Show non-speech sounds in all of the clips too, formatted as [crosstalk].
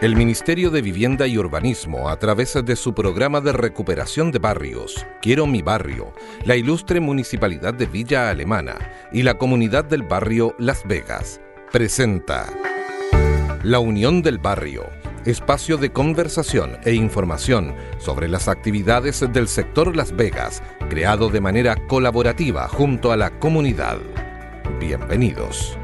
El Ministerio de Vivienda y Urbanismo, a través de su programa de recuperación de barrios, Quiero mi barrio, la ilustre Municipalidad de Villa Alemana y la comunidad del barrio Las Vegas, presenta La Unión del Barrio, espacio de conversación e información sobre las actividades del sector Las Vegas, creado de manera colaborativa junto a la comunidad. Bienvenidos.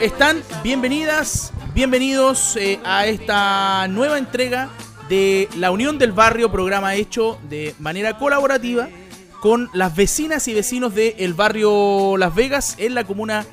Están? Bienvenidas, bienvenidos eh, a esta nueva entrega de La Unión del Barrio, programa hecho de manera colaborativa con las vecinas y vecinos del barrio Las Vegas en la comuna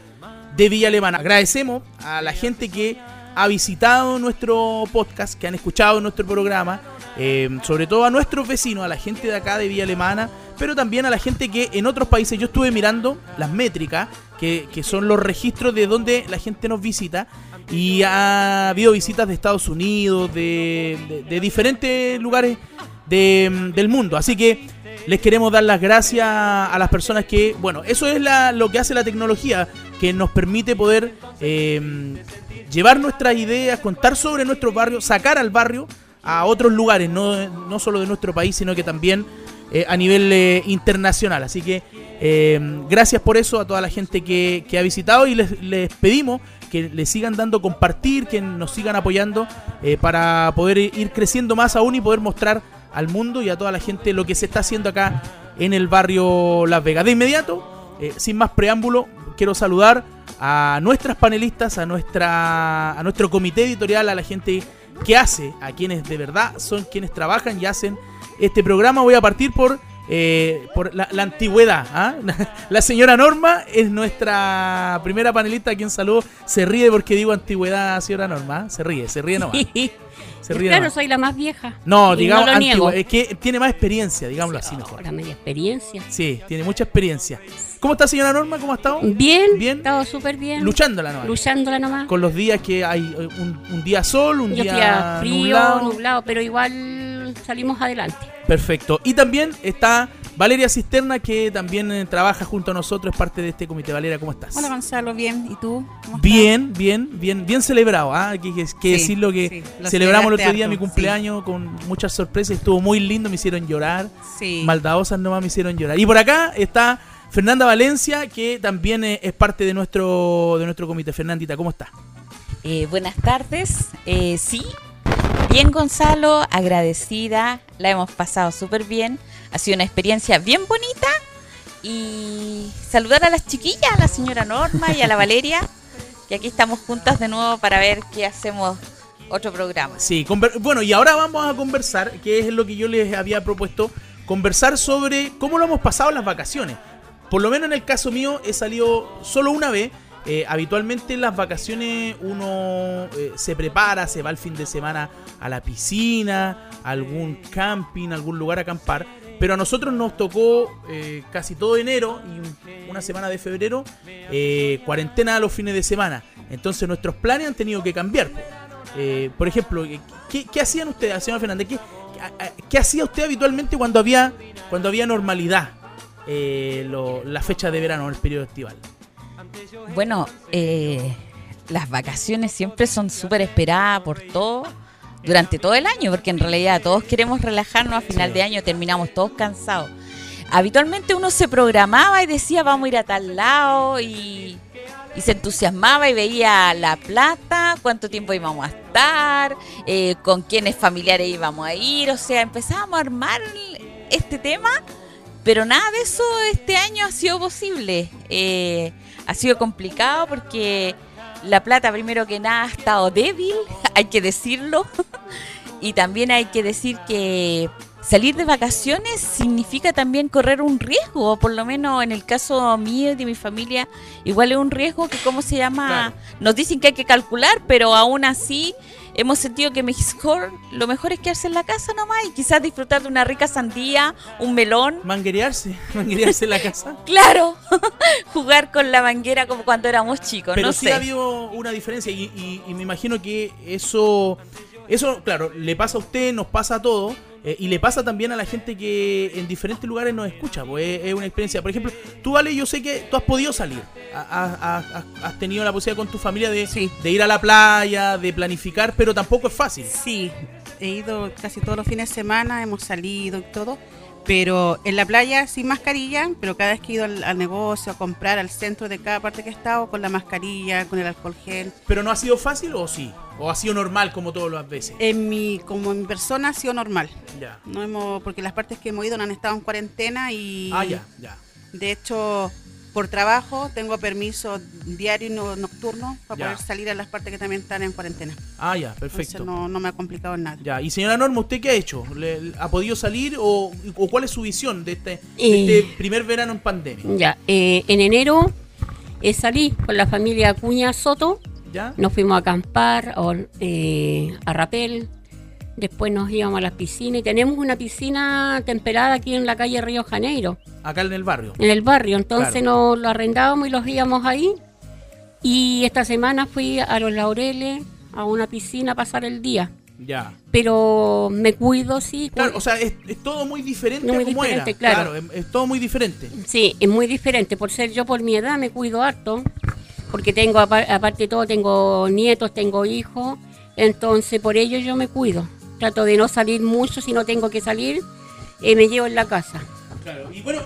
de Villa Alemana. Agradecemos a la gente que ha visitado nuestro podcast, que han escuchado nuestro programa, eh, sobre todo a nuestros vecinos, a la gente de acá de Villa Alemana, pero también a la gente que en otros países, yo estuve mirando las métricas, que, que son los registros de donde la gente nos visita, y ha habido visitas de Estados Unidos, de, de- diferentes lugares de- del mundo. Así que les queremos dar las gracias a las personas que, bueno, eso es lo que hace la tecnología, que nos permite poder eh, llevar nuestras ideas, contar sobre nuestro barrio, sacar al barrio a otros lugares, no, no solo de nuestro país, sino que también eh, a nivel eh, internacional. Así que eh, gracias por eso a toda la gente que, ha visitado y les, les pedimos que le sigan dando compartir, que nos sigan apoyando para poder ir creciendo más aún y poder mostrar al mundo y a toda la gente lo que se está haciendo acá en el barrio Las Vegas. De inmediato, sin más preámbulo, quiero saludar a nuestras panelistas, a nuestra a nuestro comité editorial, a la gente que hace, a quienes de verdad son quienes trabajan y hacen este programa. Voy a partir por, eh, por la, la antigüedad. ¿ah? [laughs] La señora Norma es nuestra primera panelista a quien saludo. Se ríe porque digo antigüedad, señora Norma. ¿ah? Se ríe, se ríe nomás. [laughs] Se ríe claro, nomás. soy la más vieja. No, digamos no. Es que tiene más experiencia, digámoslo así mejor. Ahora media experiencia. Sí, tiene mucha experiencia. ¿Cómo está señora Norma? ¿Cómo ha estado? Bien, Bien. estado súper bien. Luchándola nomás. Luchándola nomás. Con los días que hay eh, un, un día sol, un Yo día, frío, nublado. nublado. pero igual salimos adelante. Perfecto. Y también está Valeria Cisterna, que también eh, trabaja junto a nosotros, es parte de este comité. Valeria, ¿cómo estás? Hola Gonzalo, bien. ¿Y tú? ¿Cómo estás? Bien, bien, bien, bien celebrado. ¿ah? Hay que, que- que Sí, decirlo que sí, celebramos el otro día harto, mi sí. cumpleaños con muchas sorpresas. Estuvo muy lindo, me hicieron llorar. Sí. Maldadosas nomás me hicieron llorar. Y por acá está Fernanda Valencia, que también eh, es parte de nuestro, de nuestro comité. Fernandita, ¿cómo está? Eh, buenas tardes. Eh, sí, bien Gonzalo, agradecida, la hemos pasado súper bien. Ha sido una experiencia bien bonita. Y saludar a las chiquillas, a la señora Norma y a la [laughs] Valeria, que aquí estamos juntas de nuevo para ver qué hacemos otro programa. Sí, bueno, y ahora vamos a conversar, que es lo que yo les había propuesto, conversar sobre cómo lo hemos pasado en las vacaciones. Por lo menos en el caso mío he salido solo una vez. Eh, habitualmente en las vacaciones uno eh, se prepara, se va el fin de semana a la piscina, a algún camping, a algún lugar a acampar. Pero a nosotros nos tocó eh, casi todo enero y un- una semana de febrero cuarentena a los fines de semana. Entonces nuestros planes han tenido que cambiar. po. Por ejemplo, ¿qué, qué hacían ustedes, señor Fernández? ¿Qué, a- qué hacía usted habitualmente cuando había, cuando había normalidad eh, lo- la fecha de verano, el periodo estival? Bueno, eh, las vacaciones siempre son súper esperadas por todos durante todo el año, porque en realidad todos queremos relajarnos a final de año, terminamos todos cansados. Habitualmente uno se programaba y decía vamos a ir a tal lado y, y se entusiasmaba y veía la plata, cuánto tiempo íbamos a estar, eh, con quiénes familiares íbamos a ir, o sea, empezábamos a armar este tema, pero nada de eso este año ha sido posible. Eh, ha sido complicado porque la plata, primero que nada, ha estado débil, [laughs] hay que decirlo. [laughs] y también hay que decir que salir de vacaciones significa también correr un riesgo, por lo menos en el caso mío y de mi familia, igual es un riesgo que, ¿cómo se llama? Nos dicen que hay que calcular, pero aún así hemos sentido que mejor, lo mejor es quedarse en la casa nomás y quizás disfrutar de una rica sandía, un melón. Manguerearse, [laughs] manguerearse en la casa. Claro, [laughs] jugar con la manguera como cuando éramos chicos, Pero no sí sé. ha habido una diferencia y, y- y me imagino que eso, eso, claro, le pasa a usted, nos pasa a todos. eh, y le pasa también a la gente que en diferentes lugares nos escucha, pues es, una experiencia. Por ejemplo, tú, Vale, yo sé que tú has podido salir. Ha- ha- ha- ha- has tenido la posibilidad con tu familia de, Sí. de ir a la playa, de planificar, pero tampoco es fácil. Sí, he ido casi todos los fines de semana, hemos salido y todo, pero en la playa sin mascarilla, pero cada vez que he ido al, al negocio a comprar, al centro de cada parte que he estado, con la mascarilla, con el alcohol gel. ¿Pero no ha sido fácil o sí? ¿O ha sido normal como todas las veces? En mi, como en mi persona ha sido normal. Ya. No hemos, porque las partes que hemos ido no han estado en cuarentena y Ah, ya, ya. de hecho por trabajo tengo permiso diario y no- nocturno para Ya. poder salir a las partes que también están en cuarentena. Ah, ya, Entonces perfecto. no, no me ha complicado en nada. Ya, y señora Norma, ¿usted qué ha hecho? ¿Le- ¿Ha podido salir o, o cuál es su visión de este, de Eh. este primer verano en pandemia? Ya, eh, en enero eh, salí con la familia Acuña Soto, ¿Ya? nos fuimos a acampar a, eh, a Rapel, después nos íbamos a las piscinas y tenemos una piscina temperada aquí en la calle Río Janeiro, Acá en el barrio. en el barrio, entonces Claro. nos lo arrendábamos y los íbamos ahí. Y esta semana fui a Los Laureles, a una piscina a pasar el día. Ya. Pero me cuido, sí. Claro, o sea, es, es todo muy diferente Muy a como diferente, era. claro. es, es todo muy diferente. Sí, es muy diferente. Por ser yo por mi edad me cuido harto. Porque tengo, apar- aparte de todo, tengo nietos, tengo hijos. Entonces por ello yo me cuido. Trato de no salir mucho. Si no tengo que salir, eh, me llevo en la casa. Claro. Y bueno,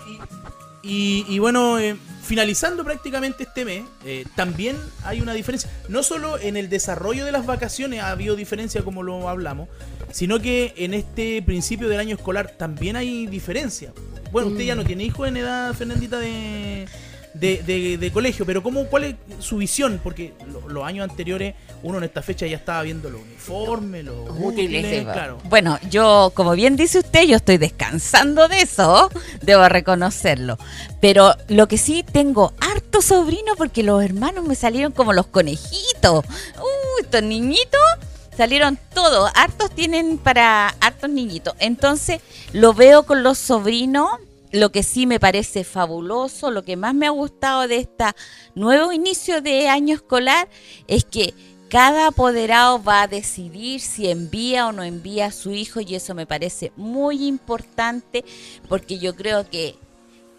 y, y- y bueno eh, finalizando prácticamente este mes, eh, también hay una diferencia. No solo en el desarrollo de las vacaciones ha habido diferencia como lo hablamos, sino que en este principio del año escolar también hay diferencia. Bueno, usted ya no tiene hijos en edad, Fernandita, de, de, de- de colegio, pero ¿cómo, ¿cuál es su visión? Porque lo- los años anteriores uno en esta fecha ya estaba viendo los uniformes, los útiles, Útiles, claro. Bueno, yo, como bien dice usted, yo estoy descansando de eso, debo reconocerlo. Pero lo que sí tengo harto sobrino porque los hermanos me salieron como los conejitos. Uy, estos niñitos salieron todos, hartos tienen para hartos niñitos. Entonces, lo veo con los sobrinos. Lo que sí me parece fabuloso, lo que más me ha gustado de este nuevo inicio de año escolar es que cada apoderado va a decidir si envía o no envía a su hijo y eso me parece muy importante porque yo creo que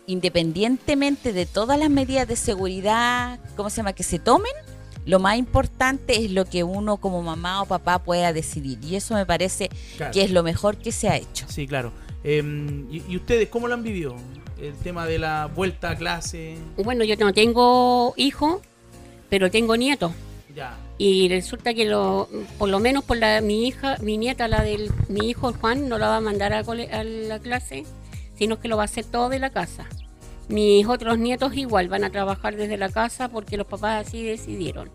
independientemente de todas las medidas de seguridad, ¿cómo se llama?, que se tomen, lo más importante es lo que uno como mamá o papá pueda decidir y eso me parece Claro. que es lo mejor que se ha hecho. Sí, claro. Eh, ¿y, y ustedes cómo lo han vivido? El tema de la vuelta a clase. Bueno, yo no tengo hijos, pero tengo nietos. Ya. Y resulta que lo, por lo menos por la, mi hija, mi nieta, la del mi hijo Juan, no la va a mandar a, cole- a la clase, sino que lo va a hacer todo de la casa. Mis otros nietos igual van a trabajar desde la casa porque los papás así decidieron.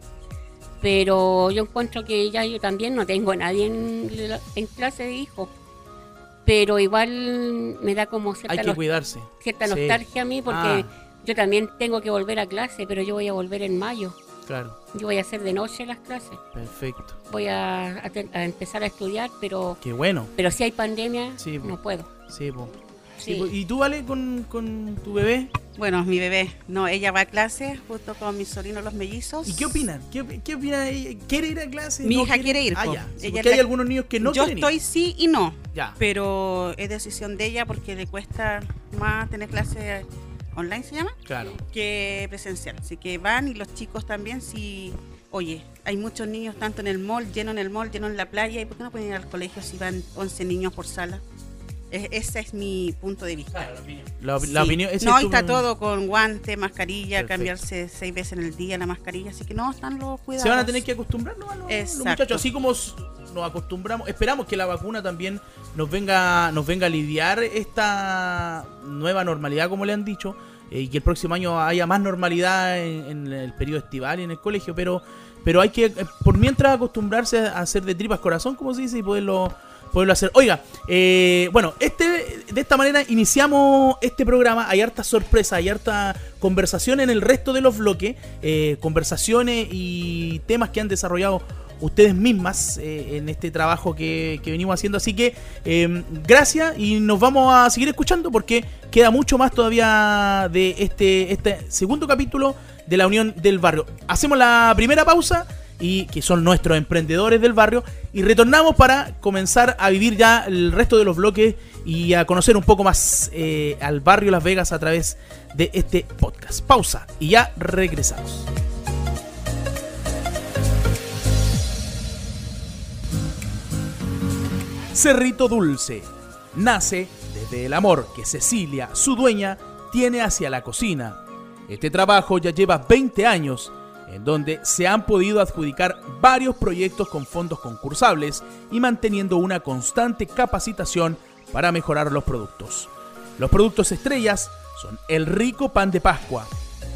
Pero yo encuentro que ya yo también no tengo a nadie en, en clase de hijos. Pero igual me da como Hay cierta, que cuidarse. cierta Sí. nostalgia a mí porque Ah. yo también tengo que volver a clase, pero yo voy a volver en mayo. Claro, Yo voy a hacer de noche las clases perfecto. voy a, a te- a empezar a estudiar, pero Qué bueno. pero si hay pandemia, Sí, no puedo. Sí, po. Sí. ¿Y tú, Vale, con, con tu bebé? Bueno, mi bebé, no, ella va a clase junto con mis sobrinos los mellizos. ¿Y qué opinan? ¿Qué, qué opina ella? ¿Quiere ir a clase? Mi ¿No hija quiere ir, Ah, ya. Sí, porque es hay la- algunos niños que no Yo quieren estoy ir. sí y no, Ya. pero es decisión de ella porque le cuesta más tener clase online, se llama, Claro. que presencial. Así que van y los chicos también, si, oye, hay muchos niños tanto en el mall, lleno en el mall, lleno en la playa, ¿y por qué no pueden ir al colegio si van 11 niños por sala? Es- ese es mi punto de vista. La, op- Sí. la opinión. ese no, es y tu- está todo con guante, mascarilla, Perfecto. cambiarse seis veces en el día la mascarilla, así que no, están los cuidados. Se van a tener que acostumbrar ¿no? a los, muchachos, así como nos acostumbramos, esperamos que la vacuna también nos venga, nos venga a aliviar esta nueva normalidad, como le han dicho, eh, y que el próximo año haya más normalidad en, en el periodo estival y en el colegio, pero, pero hay que, eh, por mientras, acostumbrarse a hacer de tripas corazón, como se dice, y poderlo poderlo hacer. Oiga, eh, bueno, este de esta manera iniciamos este programa. Hay harta sorpresa, hay harta conversación en el resto de los bloques, eh, conversaciones y temas que han desarrollado ustedes mismas eh, en este trabajo que, que venimos haciendo. Así que eh, gracias y nos vamos a seguir escuchando porque queda mucho más todavía de este, este segundo capítulo de la Unión del Barrio. Hacemos la primera pausa y que son nuestros emprendedores del barrio y retornamos para comenzar a vivir ya el resto de los bloques y a conocer un poco más eh, al barrio Las Vegas a través de este podcast. Pausa y ya regresamos. Cerrito Dulce nace desde el amor que Cecilia, su dueña, tiene hacia la cocina. Este trabajo ya lleva 20 años, en donde se han podido adjudicar varios proyectos con fondos concursables y manteniendo una constante capacitación para mejorar los productos. Los productos estrellas son el rico pan de Pascua.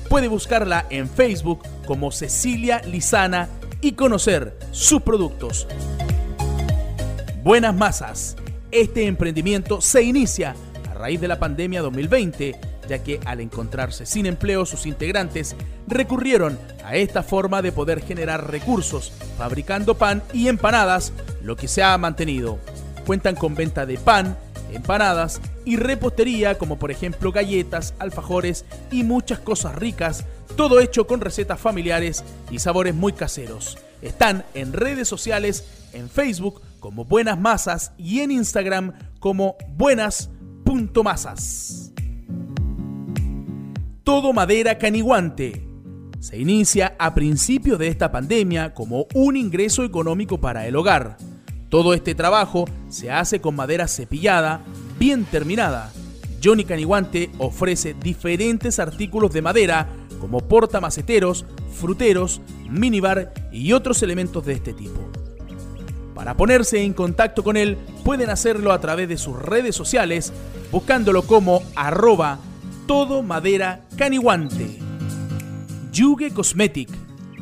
Puede buscarla en Facebook como Cecilia Lizana y conocer sus productos. Buenas Masas. Este emprendimiento se inicia a raíz de la pandemia 2020, ya que al encontrarse sin empleo sus integrantes recurrieron a esta forma de poder generar recursos, fabricando pan y empanadas, lo que se ha mantenido. Cuentan con venta de pan, empanadas y repostería como por ejemplo galletas, alfajores y muchas cosas ricas, todo hecho con recetas familiares y sabores muy caseros. Están en redes sociales, en Facebook como Buenas Masas y en Instagram como buenas.masas. Todo madera caniguante. Se inicia a principio de esta pandemia como un ingreso económico para el hogar. Todo este trabajo se hace con madera cepillada, bien terminada. Johnny Caniguante ofrece diferentes artículos de madera como portamaceteros, fruteros, minibar y otros elementos de este tipo. Para ponerse en contacto con él pueden hacerlo a través de sus redes sociales buscándolo como arroba todo madera caniguante. Yuge Cosmetic.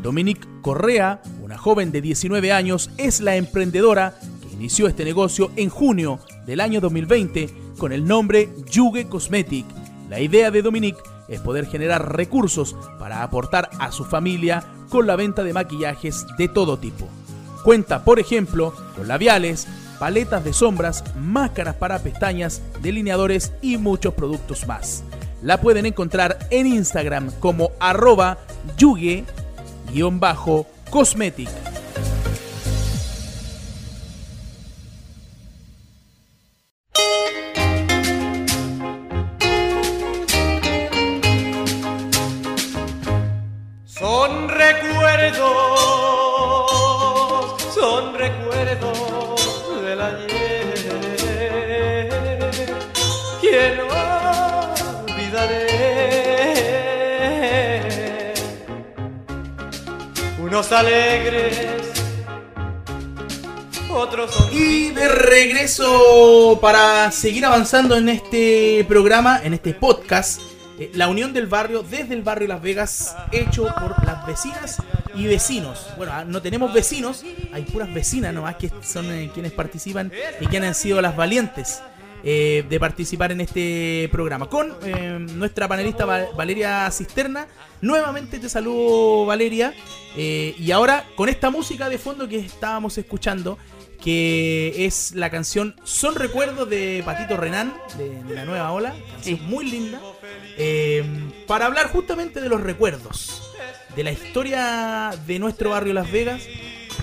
Dominique Correa, una joven de 19 años, es la emprendedora que inició este negocio en junio del año 2020 con el nombre Yuge Cosmetic. La idea de Dominique es poder generar recursos para aportar a su familia con la venta de maquillajes de todo tipo. Cuenta, por ejemplo, con labiales, paletas de sombras, máscaras para pestañas, delineadores y muchos productos más. La pueden encontrar en Instagram como arroba yuge-cosmetic. Para seguir avanzando en este programa, en este podcast, eh, La Unión del Barrio, desde el barrio Las Vegas, hecho por las vecinas y vecinos. Bueno, ah, no tenemos vecinos, hay puras vecinas nomás que son eh, quienes participan y quienes han sido las valientes eh, de participar en este programa. Con nuestra panelista Val- Valeria Cisterna. Nuevamente te saludo, Valeria. Y ahora con esta música de fondo que estábamos escuchando, que es la canción Son Recuerdos de Patito Renán, de, de la nueva ola. Canción Sí. muy linda. eh, para hablar justamente de los recuerdos, de la historia de nuestro barrio Las Vegas.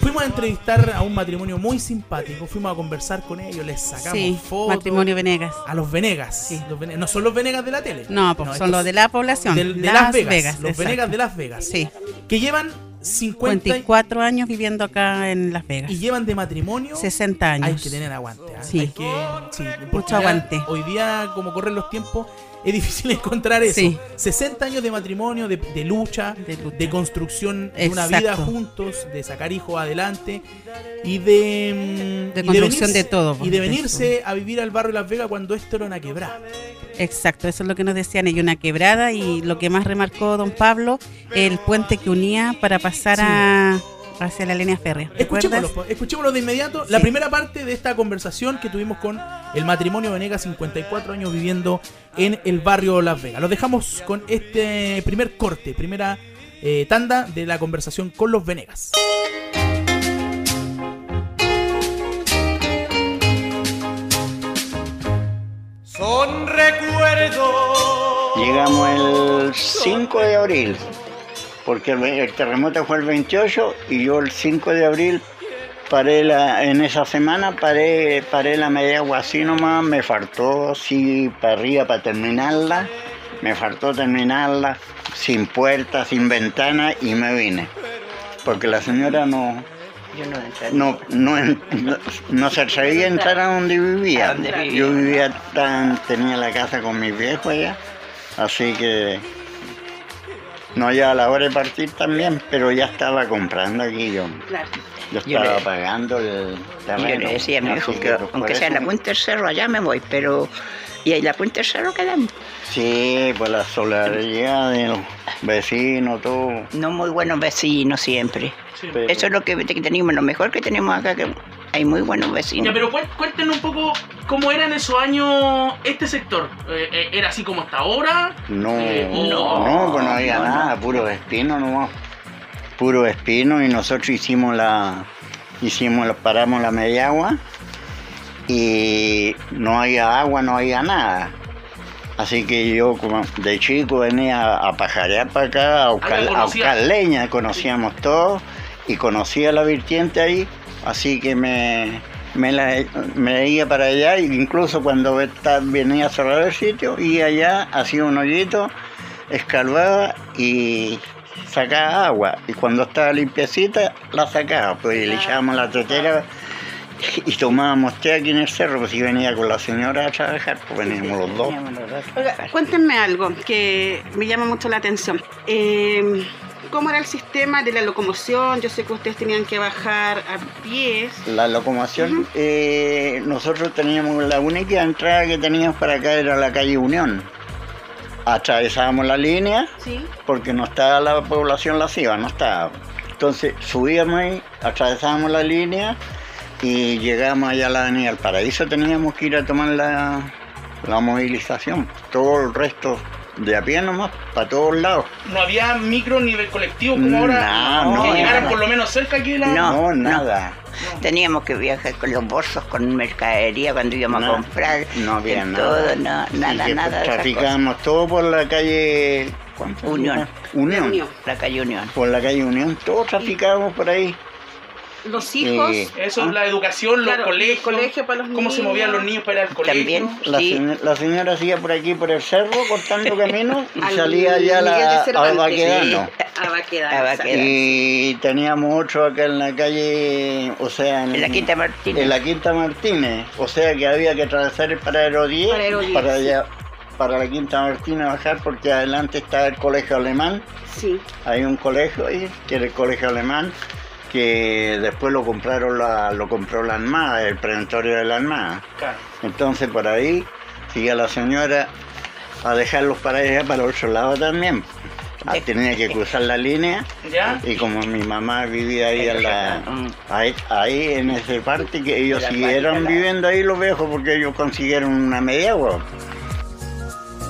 Fuimos a entrevistar a un matrimonio muy simpático, fuimos a conversar con ellos, les sacamos Sí, fotos. matrimonio Venegas. A los Venegas. Sí. Los Vene- no son los Venegas de la tele. No, pues son los de la población. de Las, Vegas. los exacto. Venegas de Las Vegas. Sí, Que llevan 50 y- 54 años viviendo acá en Las Vegas. y llevan de matrimonio 60 años. Hay que tener aguante. ¿ah? Sí. Hay que, sí, Mucho aguante. Hoy día, como corren los tiempos, es difícil [laughs] encontrar eso. Sí. 60 años de matrimonio, de, de lucha, De lucha. de construcción de una Exacto. vida juntos, de sacar hijos adelante y de, mm, De y construcción venirse- de todo, Y de venirse a vivir al barrio Las Vegas cuando esto era una quebrada. Exacto, eso es lo que nos decían ellos, una quebrada y lo que más remarcó don Pablo, el puente que unía para pasar a, hacia la línea férrea. Escuchémoslo, escuchémoslo, de inmediato. La primera parte de esta conversación que tuvimos con el matrimonio Venegas, 54 años viviendo en el barrio Las Vegas. Los dejamos con este primer corte, primera eh, tanda de la conversación con los Venegas. Son recuerdos. Llegamos el 5 de abril porque el, el terremoto fue el 28 y yo el 5 de abril paré la, en esa semana paré, paré la media agua así nomás, me faltó sí para arriba para terminarla, me faltó terminarla sin puerta, sin ventana y me vine. Porque la señora no, Yo no entré. no, no, en- no, no se atrevía a entrar a donde vivía. A donde vivía. Yo vivía tan, tenía la casa con mis viejos allá, así que no ya a la hora de partir también, pero ya estaba comprando aquí yo. Claro. Yo Yo estaba le- pagando el terreno. yo le decía a mi hijo que aunque sea en la punta del cerro, allá me voy, pero... Y ahí en la punta del cerro quedamos. Sí, pues la solidaridad de los vecinos, todo. No muy buenos vecinos siempre. pero- Eso es lo que, que tenemos, lo mejor que tenemos acá, que hay muy buenos Ya, vecinos. pero cué- cuéntenos un poco cómo era en esos años este sector. Eh, eh, ¿Era así como hasta ahora? No, Eh, no, no, pues no había no, nada, puro espino nomás. Puro espino y nosotros hicimos la, hicimos, paramos la media agua y no había agua, no había nada. Así que yo como de chico venía a pajarear para acá, a buscar, a conocía. buscar leña, conocíamos todo y conocía la vertiente ahí, así que me, me, la, me iba para allá, e incluso cuando venía a cerrar el sitio, iba allá, hacía un hoyito, escarbaba y sacaba agua. Y cuando estaba limpiecita, la sacaba, pues le echábamos la tetera y tomábamos té aquí en el cerro, pues si venía con la señora a trabajar, pues veníamos los dos. Teníamos los dos. Oiga, cuéntenme algo que me llama mucho la atención. Eh, ¿Cómo era el sistema de la locomoción? Yo sé que ustedes tenían que bajar a pies. La locomoción, eh, nosotros teníamos la única entrada que teníamos para acá era la calle Unión. Atravesábamos la línea Sí. porque no estaba la población lasciva, no estaba. Entonces subíamos ahí, atravesábamos la línea y llegamos allá a la avenida del Paraíso. Teníamos que ir a tomar la, la movilización. Todo el resto de a pie nomás, para todos lados. No había micro nivel colectivo como No, ahora. no, que llegaran no. por lo menos cerca aquí de la. No, No, no. nada. Teníamos que viajar con los bolsos, con mercadería cuando íbamos No, a comprar. no había nada. Todo, nada, nada. pues, traficábamos todo por la calle ¿cuánto? Unión. Unión. La calle Unión. Por la calle Unión, todos traficábamos por ahí. Los hijos. Eso, Ah. la educación, los Claro, colegios. el colegio para los Cómo se movían los niños para ir al colegio. También. La, Sí. señora, la señora hacía por aquí, por el cerro, cortando [laughs] camino y Al salía allá a Miguel de la, a. Baquedano. A Baquedano, A exacto. Baquedano. Y teníamos otro acá en la calle, o sea, en, En la Quinta Martínez. en la Quinta Martínez. O sea que había que atravesar el paradero 10 Paradero 10, para, sí. allá, para la Quinta Martínez bajar porque adelante está el colegio alemán. Sí. Hay un colegio ahí, que era el colegio alemán, que después lo compraron la, lo compró la Armada, el preventorio de la Armada. Claro. Entonces por ahí sigue la señora a dejarlos para allá para el otro lado también. Ah, De- tenía que cruzar la línea ¿Ya? y como mi mamá vivía ahí, en la, ahí, ahí en ese parte que ellos siguieron la- viviendo ahí los viejos porque ellos consiguieron una media agua.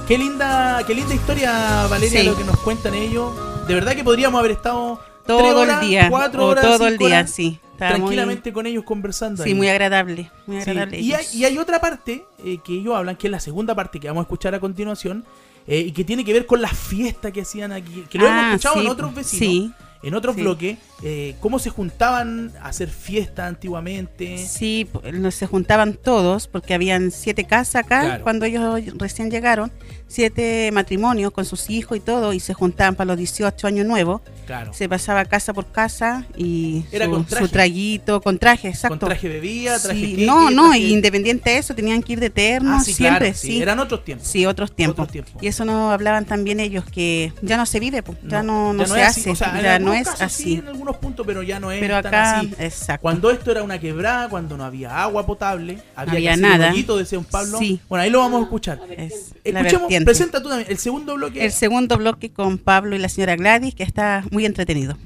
Qué linda, qué linda historia, Valeria, Sí. lo que nos cuentan ellos. De verdad que podríamos haber estado Todo tres el horas, día. cuatro o horas, todo el día, horas, sí. Muy- tranquilamente con ellos conversando. sí, ahí. muy agradable. Muy Sí, agradable. Y, hay, y hay otra parte eh, que ellos hablan, que es la segunda parte que vamos a escuchar a continuación, eh, y que tiene que ver con las fiestas que hacían aquí, que lo hemos Ah, escuchado en otros vecinos, en otros bloques, eh, cómo se juntaban a hacer fiestas antiguamente. sí, se juntaban todos porque habían siete casas acá Claro. cuando ellos recién llegaron, siete matrimonios con sus hijos y todo, y se juntaban para los 18 años nuevos. Claro. Se pasaba casa por casa y Era su, con traje. su traguito, con traje, exacto. Con traje bebida, traje Sí, queque, no, no, traje- independiente de eso, tenían que ir de terno Ah, sí, siempre, claro, sí, sí. Eran otros tiempos. Sí, otros tiempos. Otros tiempos. Y eso nos hablaban también ellos, que ya no se vive, pues, ya no, no ya se así. hace, O sea, en ya no es casos así. Algunos puntos, pero ya no es Pero tan acá, así. exacto. Cuando esto era una quebrada, cuando no había agua potable, había, Había que hacer nada. un decía un Pablo. Sí. Bueno, ahí lo vamos a escuchar. es Escuchemos, presenta tú también el segundo bloque. El segundo bloque con Pablo y la señora Gladys, que está muy entretenido.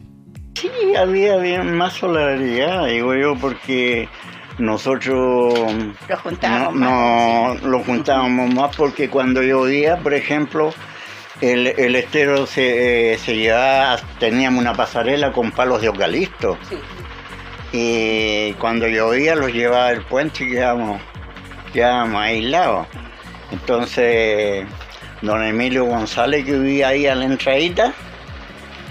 Sí, había, había más solidaridad, digo yo, porque nosotros Nos juntábamos no, no lo juntábamos más porque cuando llovía, por ejemplo, el, el estero se, eh, se llevaba, teníamos una pasarela con palos de eucalipto. Y cuando llovía los llevaba el puente y quedábamos, quedábamos aislados. Entonces, don Emilio González, que vivía ahí a la entradita,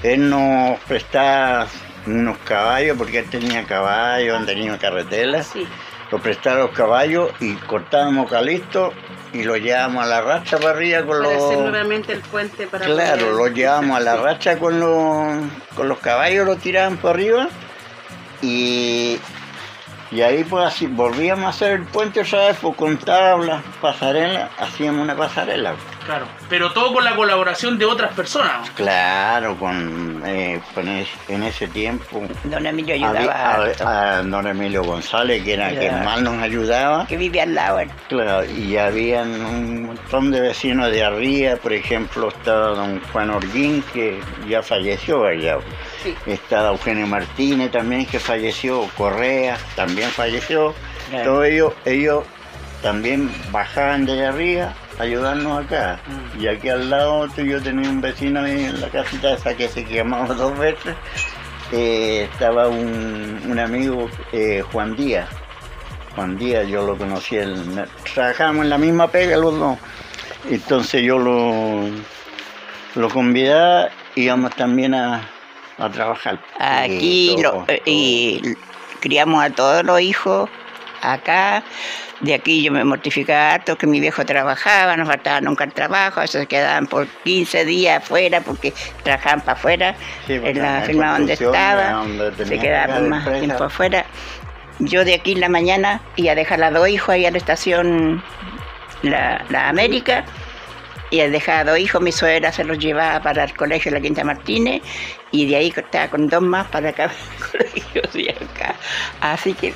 él nos prestaba unos caballos, porque él tenía caballos, tenido carretelas. Sí. Nos prestaba los caballos y cortábamos calisto y lo llevábamos a la racha para arriba con Para hacer los... nuevamente el puente para Claro, poder- lo llevábamos a la racha con los, con los caballos, lo tiraban por arriba y, y ahí pues así volvíamos a hacer el puente otra vez pues, con tablas, pasarela, hacíamos una pasarela. Claro, pero todo con la colaboración de otras personas. Claro, con, eh, con es- en ese tiempo Don Emilio ayudaba a, don Emilio González, que era el que Ya. más nos ayudaba. que vivía al lado. Claro, y habían un montón de vecinos de arriba, por ejemplo, estaba don Juan Orguín, que ya falleció allá. Sí. Estaba Eugenio Martínez también, que falleció, Correa también falleció. Claro. Todos ellos, ellos también bajaban de allá arriba ayudarnos acá. Mm. Y aquí al lado yo tenía un vecino en la casita esa que se quemaba dos veces. eh, estaba un, un amigo, eh, Juan Díaz. Juan Díaz, yo lo conocí, él- trabajábamos en la misma pega los dos. Entonces yo lo, lo convidaba, íbamos también a, a trabajar. Aquí Y lo- todo, eh, y criamos a todos los hijos acá. De aquí yo me mortificaba harto que mi viejo trabajaba, no faltaba nunca el trabajo, a veces se quedaban por 15 días afuera porque trabajaban para afuera Sí, en la firma donde estaba, donde se quedaban más empresa. tiempo afuera. Yo de aquí en la mañana iba a dejar a dos hijos ahí a la estación La, la América y a dos hijos mi suegra se los llevaba para el colegio de la Quinta Martínez y de ahí estaba con dos más para acá [laughs] colegio de acá. Así que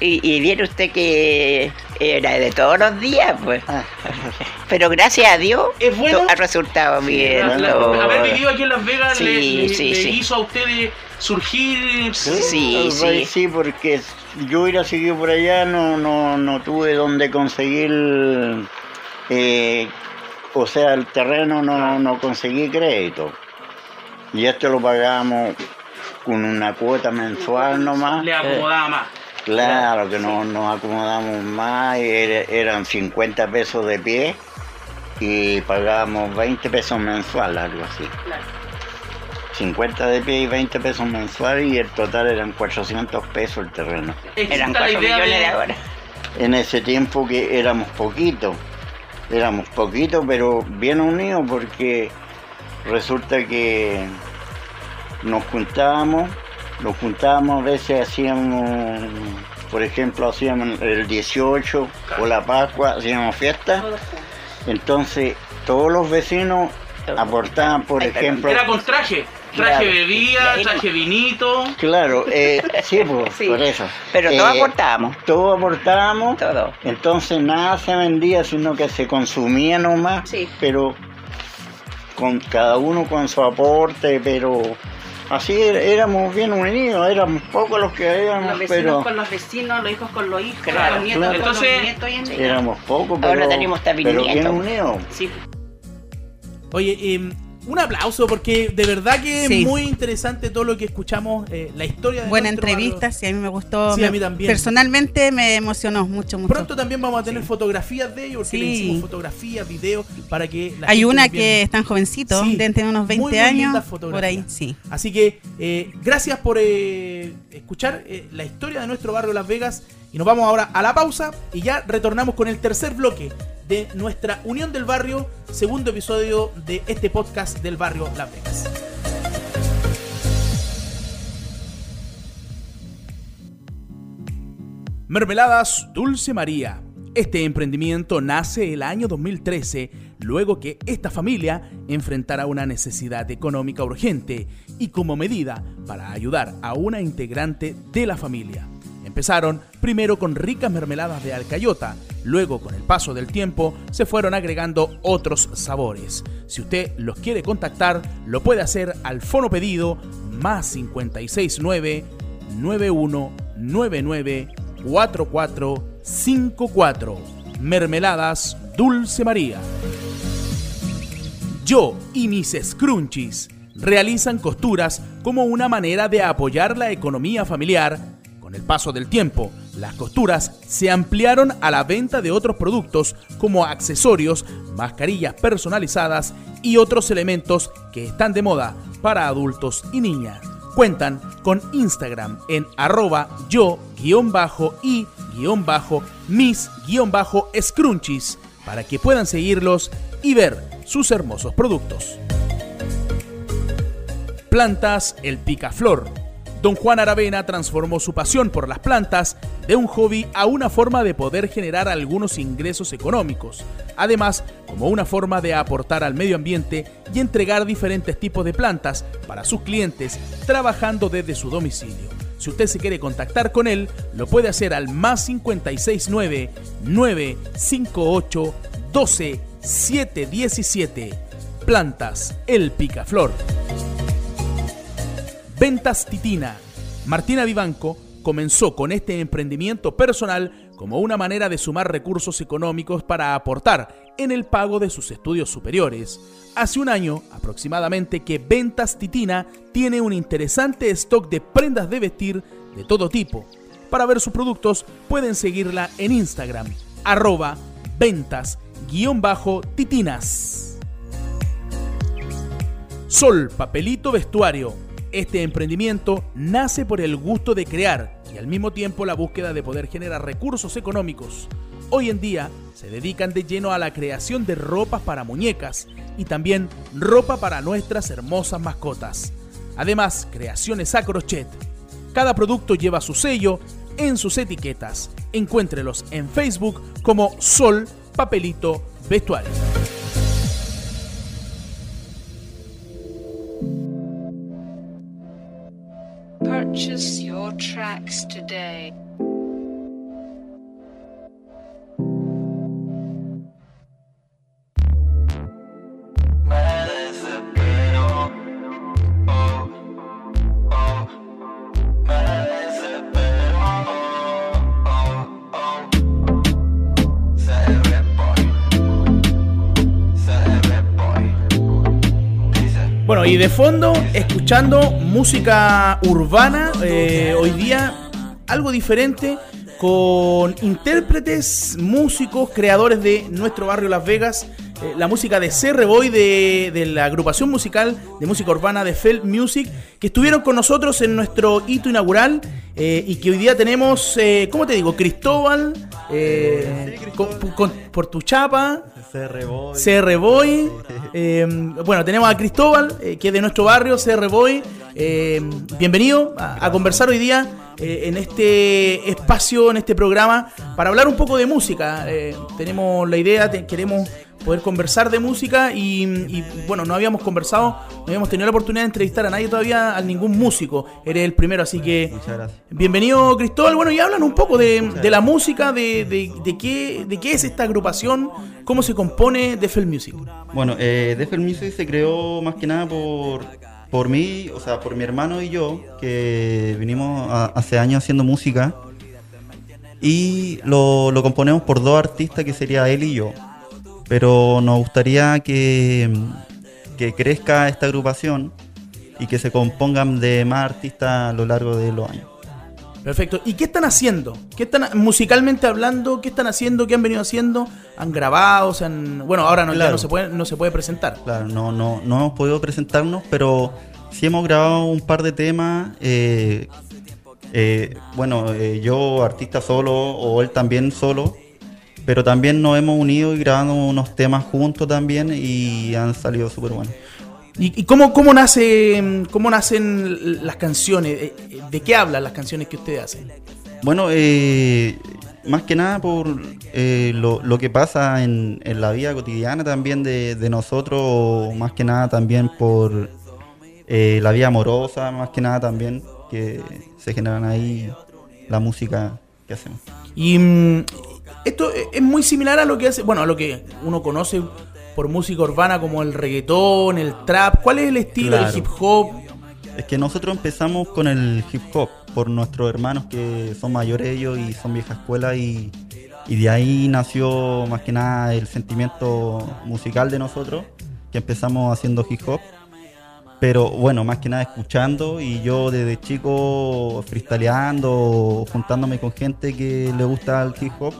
y, y viene usted que era de todos los días pues Ah, [laughs] pero gracias a Dios ¿Es bueno? ha resultado bien La- la- todo. haber vivido aquí en Las Vegas le, Sí, le- sí, le sí. hizo a ustedes surgir. Sí, Tal sí. sí, porque yo hubiera seguido por allá, no, no, no tuve donde conseguir, eh, o sea, el terreno no, no conseguí crédito. Y esto lo pagamos con una cuota mensual nomás. Le acomodaba más. Claro que no, nos acomodamos más, y era- eran 50 pesos de pie y pagábamos 20 pesos mensual, algo así. 50 de pie y 20 pesos mensual y el total eran 400 pesos el terreno. Eran la cuatro idea millones de de- ahora En ese tiempo que éramos poquitos, éramos poquitos pero bien unidos porque resulta que nos juntábamos, nos juntábamos, a veces hacíamos, por ejemplo, hacíamos el 18 o la Pascua, hacíamos fiesta, entonces todos los vecinos aportaban, por ejemplo... Era con traje. Traje Claro. bebida, traje vinito. Claro, eh, sí, [laughs] Sí, por eso. pero Eh, todos aportábamos Todos aportábamos, todo entonces nada se vendía, sino que se consumía nomás, Sí. pero con cada uno con su aporte, pero así er- éramos bien unidos, éramos pocos los que Los éramos, vecinos pero con los vecinos, los hijos con los hijos, Claro, los nietos claro. con Entonces, los nietos. hoy en éramos pocos, pero, Ahora tenemos también pero bien unidos. Sí, Oye, eh, un aplauso porque de verdad que Sí. es muy interesante todo lo que escuchamos, eh, la historia de Buena entrevista, sí, a mí me gustó. Sí, me- a mí también. Personalmente me emocionó mucho, mucho. Pronto también vamos a tener fotografías de ellos, porque le hicimos fotografías, videos, para que la Hay una que es tan jovencito, Sí. deben tener unos 20 Muy, muy años, por ahí, sí. Así que eh, gracias por eh, escuchar eh, la historia de nuestro barrio Las Vegas y nos vamos ahora a la pausa y ya retornamos con el tercer bloque de nuestra Unión del Barrio, segundo episodio de este podcast del barrio Las. Mermeladas Dulce María. Este emprendimiento nace el año 2013, luego que esta familia enfrentara una necesidad económica urgente y como medida para ayudar a una integrante de la familia. Empezaron primero con ricas mermeladas de alcayota, luego con el paso del tiempo se fueron agregando otros sabores. Si usted los quiere contactar, lo puede hacer al fono pedido más 569 9199 4454. Mermeladas Dulce María. Yo y mis scrunchies realizan costuras como una manera de apoyar la economía familiar. Con el paso del tiempo las costuras se ampliaron a la venta de otros productos como accesorios, mascarillas personalizadas y otros elementos que están de moda para adultos y niñas. Cuentan con Instagram en arroba yo-y-mis-scrunchies para que puedan seguirlos y ver sus hermosos productos. Plantas El Picaflor. Don Juan Aravena transformó su pasión por las plantas de un hobby a una forma de poder generar algunos ingresos económicos, además como una forma de aportar al medio ambiente y entregar diferentes tipos de plantas para sus clientes trabajando desde su domicilio. Si usted se quiere contactar con él, lo puede hacer al más 569 958 12 717. Plantas El Picaflor. Ventas Titina. Martina Vivanco comenzó con este emprendimiento personal como una manera de sumar recursos económicos para aportar en el pago de sus estudios superiores. Hace un año aproximadamente que Ventas Titina tiene un interesante stock de prendas de vestir de todo tipo. Para ver sus productos pueden seguirla en Instagram, arroba ventas-titinas. Sol, papelito vestuario. Este emprendimiento nace por el gusto de crear y al mismo tiempo la búsqueda de poder generar recursos económicos. Hoy en día se dedican de lleno a la creación de ropas para muñecas y también ropa para nuestras hermosas mascotas. Además, creaciones a crochet. Cada producto lleva su sello en sus etiquetas. Encuéntrelos en Facebook como Sol Papelito Vestuario. Tracks today. Y de fondo, escuchando música urbana, eh, hoy día algo diferente, con intérpretes, músicos, creadores de nuestro barrio Las Vegas, eh, la música de CR Boy, de, de la agrupación musical de música urbana de Felt Music, que estuvieron con nosotros en nuestro hito inaugural eh, y que hoy día tenemos, eh, ¿cómo te digo? Cristóbal, con- con- por tu chapa. CR Boy. CR Boy. Eh, bueno, tenemos a Cristóbal, eh, que es de nuestro barrio, CR Boy. Eh, bienvenido a, a conversar hoy día en este espacio, en este programa, para hablar un poco de música. Tenemos la idea, te- queremos poder conversar de música y, y, bueno, no habíamos conversado, no habíamos tenido la oportunidad de entrevistar a nadie todavía, a ningún músico. Eres el primero, así que Muchas gracias. bienvenido Cristóbal. Bueno, y hablan un poco de, de la música, de, de, de qué, de qué es esta agrupación, cómo se compone de Fel Music. Bueno, eh, Defel Music se creó más que nada por, por mí, o sea, por mi hermano y yo, que vinimos a- hace años haciendo música. Y lo, lo componemos por dos artistas, que sería él y yo. Pero nos gustaría que, que crezca esta agrupación y que se compongan de más artistas a lo largo de los años. Perfecto. ¿Y qué están haciendo? ¿Qué están musicalmente hablando? ¿Qué están haciendo? ¿Qué han venido haciendo? ¿Han grabado? ¿Se han- Bueno, ahora no, ya Claro. no se puede, no se puede presentar. Claro, no, no, no hemos podido presentarnos, pero sí hemos grabado un par de temas. eh, eh, bueno, eh, yo artista solo o él también solo, pero también nos hemos unido y grabado unos temas juntos también y han salido súper buenos. ¿Y, cómo, cómo, nace, cómo nacen las canciones? Eh, eh, ¿De qué hablan las canciones que ustedes hacen? Bueno, eh, más que nada por eh, lo, lo que pasa en, en la vida cotidiana también de, de nosotros, más que nada también por eh, la vida amorosa, más que nada también que se generan ahí la música que hacemos. Y mm, esto e- es muy similar a lo que hace, bueno, a lo que uno conoce por música urbana como el reggaetón, el trap. ¿Cuál es el estilo Claro. del hip hop? Es que nosotros empezamos con el hip hop por nuestros hermanos que son mayores ellos y son vieja escuela y, y de ahí nació más que nada el sentimiento musical de nosotros, que empezamos haciendo hip hop. Pero bueno, más que nada escuchando y yo desde chico freestyleando, juntándome con gente que le gusta el hip hop.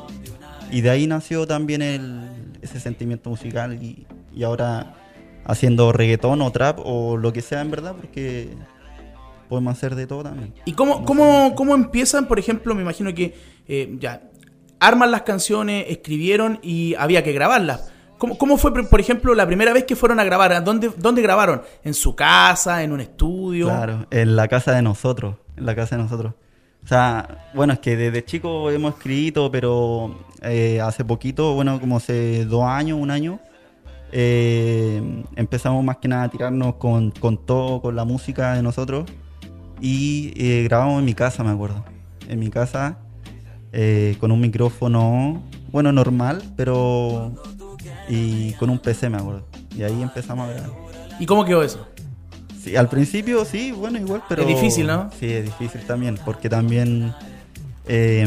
Y de ahí nació también el, ese sentimiento musical y, y ahora haciendo reggaetón o trap o lo que sea en verdad, porque podemos hacer de todo también. ¿Y cómo, cómo, cómo empiezan? Por ejemplo, me imagino que eh, ya arman las canciones, escribieron y había que grabarlas. ¿Cómo, cómo fue, por ejemplo, la primera vez que fueron a grabar? ¿A ¿Dónde, ¿Dónde grabaron? ¿En su casa? ¿En un estudio? Claro, en la casa de nosotros, en la casa de nosotros. O sea, bueno, es que desde chico hemos escrito, pero eh, hace poquito, bueno, como hace dos años, un año, eh, empezamos más que nada a tirarnos con, con todo, con la música de nosotros. Y eh, grabamos en mi casa, me acuerdo. En mi casa, con un micrófono, bueno, normal, pero. Y con un PC, me acuerdo. Y ahí empezamos a grabar. ¿Y cómo quedó eso? Sí, al principio sí, bueno, igual, pero. Es difícil, ¿no? Sí, es difícil también, porque también. eh,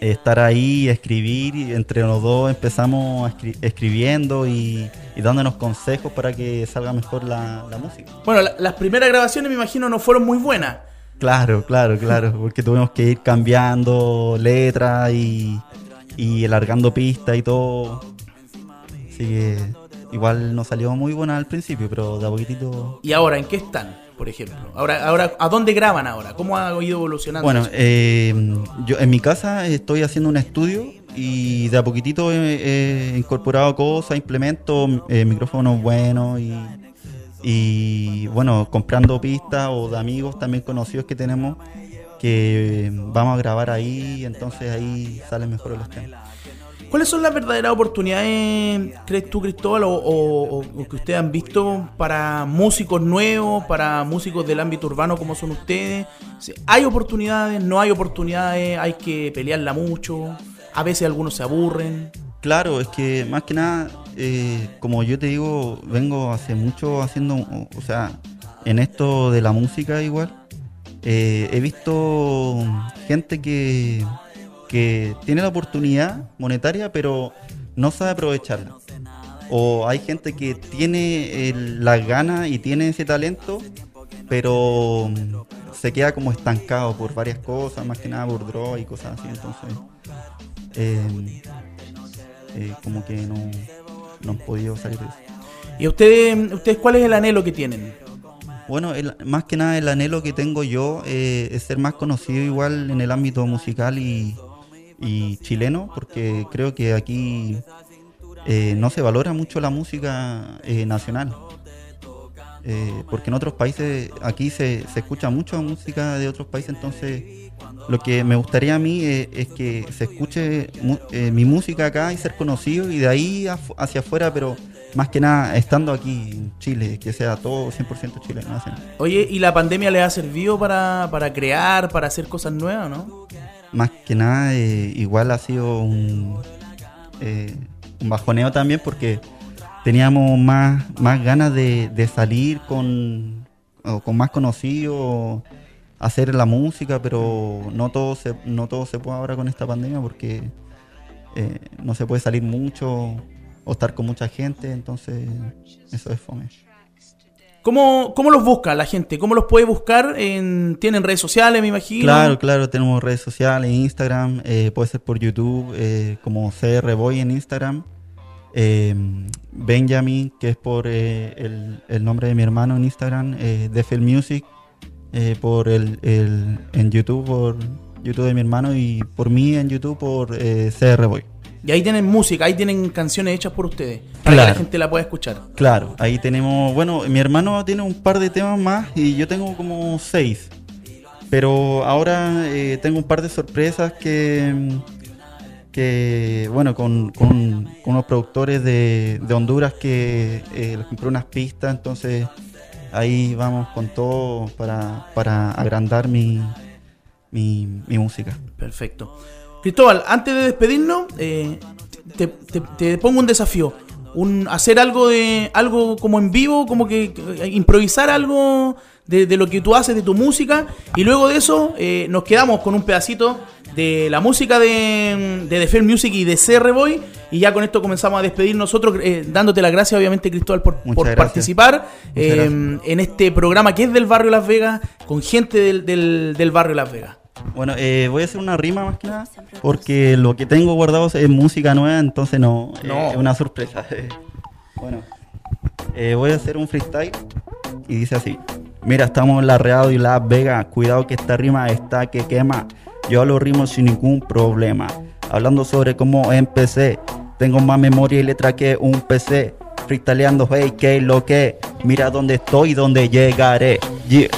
estar ahí, escribir, y entre los dos empezamos escri- escribiendo y, y dándonos consejos para que salga mejor la, la música. Bueno, la- las primeras grabaciones me imagino no fueron muy buenas. Claro, claro, claro, [laughs] porque tuvimos que ir cambiando letras y, y alargando pistas y todo. Así que igual no salió muy buena al principio, pero de a poquitito... ¿Y ahora en qué están, por ejemplo? Ahora, ahora ¿A dónde graban ahora? ¿Cómo ha ido evolucionando? Bueno, eh, yo en mi casa estoy haciendo un estudio y de a poquitito he, he incorporado cosas, implementos, eh, micrófonos buenos y, y, bueno, comprando pistas o de amigos también conocidos que tenemos que vamos a grabar ahí, entonces ahí salen mejor los temas. ¿Cuáles son las verdaderas oportunidades, crees tú, Cristóbal, o, que ustedes han visto para músicos nuevos, para músicos del ámbito urbano como son ustedes? ¿Hay oportunidades? ¿No hay oportunidades? ¿Hay que pelearla mucho? A veces algunos se aburren. Claro, es que más que nada, eh, como yo te digo, vengo hace mucho haciendo, o, o sea, en esto de la música igual, eh, he visto gente que, que tiene la oportunidad monetaria, pero no sabe aprovecharla. O hay gente que tiene las ganas y tiene ese talento, pero mm, se queda como estancado por varias cosas, más que nada por droga y cosas así. Entonces, eh, eh, como que no, no han podido salir de eso. ¿Y ustedes, ustedes cuál es el anhelo que tienen? Bueno, el- más que nada el anhelo que tengo yo eh, es ser más conocido igual en el ámbito musical y, y chileno, porque creo que aquí eh, no se valora mucho la música eh, nacional. Eh, porque en otros países, aquí se, se escucha mucho música de otros países, entonces lo que me gustaría a mí eh, es que se escuche mu- mi música acá y ser conocido y de ahí hacia afuera, pero más que nada estando aquí en Chile, que sea todo 100% chileno. Oye, ¿y la pandemia les ha servido para, para crear, para hacer cosas nuevas, no? Más que nada, eh, igual ha sido un, eh, un bajoneo también porque teníamos más, más ganas de, salir con, con más conocidos, hacer la música, pero no todo se, no todo se puede ahora con esta pandemia porque eh, no se puede salir mucho o estar con mucha gente, entonces eso es fome. ¿Cómo, ¿Cómo los busca la gente? ¿Cómo los puede buscar? En, ¿Tienen redes sociales, me imagino? Claro, claro, tenemos redes sociales, Instagram, eh, puede ser por YouTube, eh, como CR Boy en Instagram. eh, Benjamin, que es por eh, el, el nombre de mi hermano en Instagram, Defel Music, por el, el- en YouTube, por YouTube de mi hermano y por mí en YouTube por eh, CR Boy. Y ahí tienen música, ahí tienen canciones hechas por ustedes. Para que Claro. la gente la pueda escuchar. Claro, ahí tenemos, bueno, mi hermano tiene un par de temas más y yo tengo como seis. Pero ahora eh, tengo un par de sorpresas que, que bueno, con, con- con unos productores de, de Honduras que eh, les compré unas pistas, entonces ahí vamos con todo para, para agrandar mi, mi, mi música. Perfecto. Cristóbal, antes de despedirnos, eh, te, te- te pongo un desafío. Un, hacer algo de algo como en vivo, como que eh, improvisar algo de, de lo que tú haces, de tu música, y luego de eso eh, nos quedamos con un pedacito de la música de, de The Fair Music y de CR Boy. Y ya con esto comenzamos a despedir nosotros, eh, dándote las gracias, obviamente, Cristóbal, por, por participar eh, en este programa que es del barrio Las Vegas, con gente del, del, del barrio Las Vegas. Bueno, eh, voy a hacer una rima más que nada, porque lo que tengo guardado es música nueva, entonces no, eh, es una sorpresa. [laughs] bueno, eh, voy a hacer un freestyle y dice así. Mira, estamos en la Real y Las Vegas, cuidado que esta rima está que quema. Yo lo rimo sin ningún problema. Hablando sobre cómo empecé, tengo más memoria y letra que un PC. Freestyleando, hey, que lo que. Mira dónde estoy y dónde llegaré. Yeah.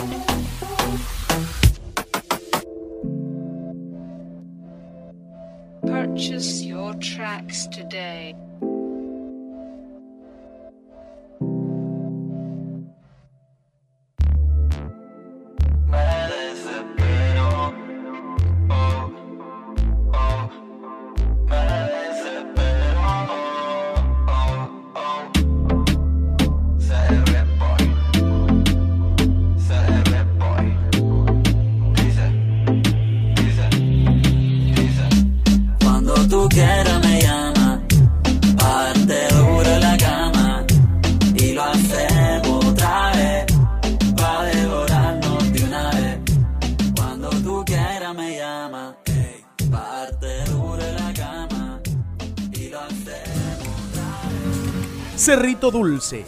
Cerrito Dulce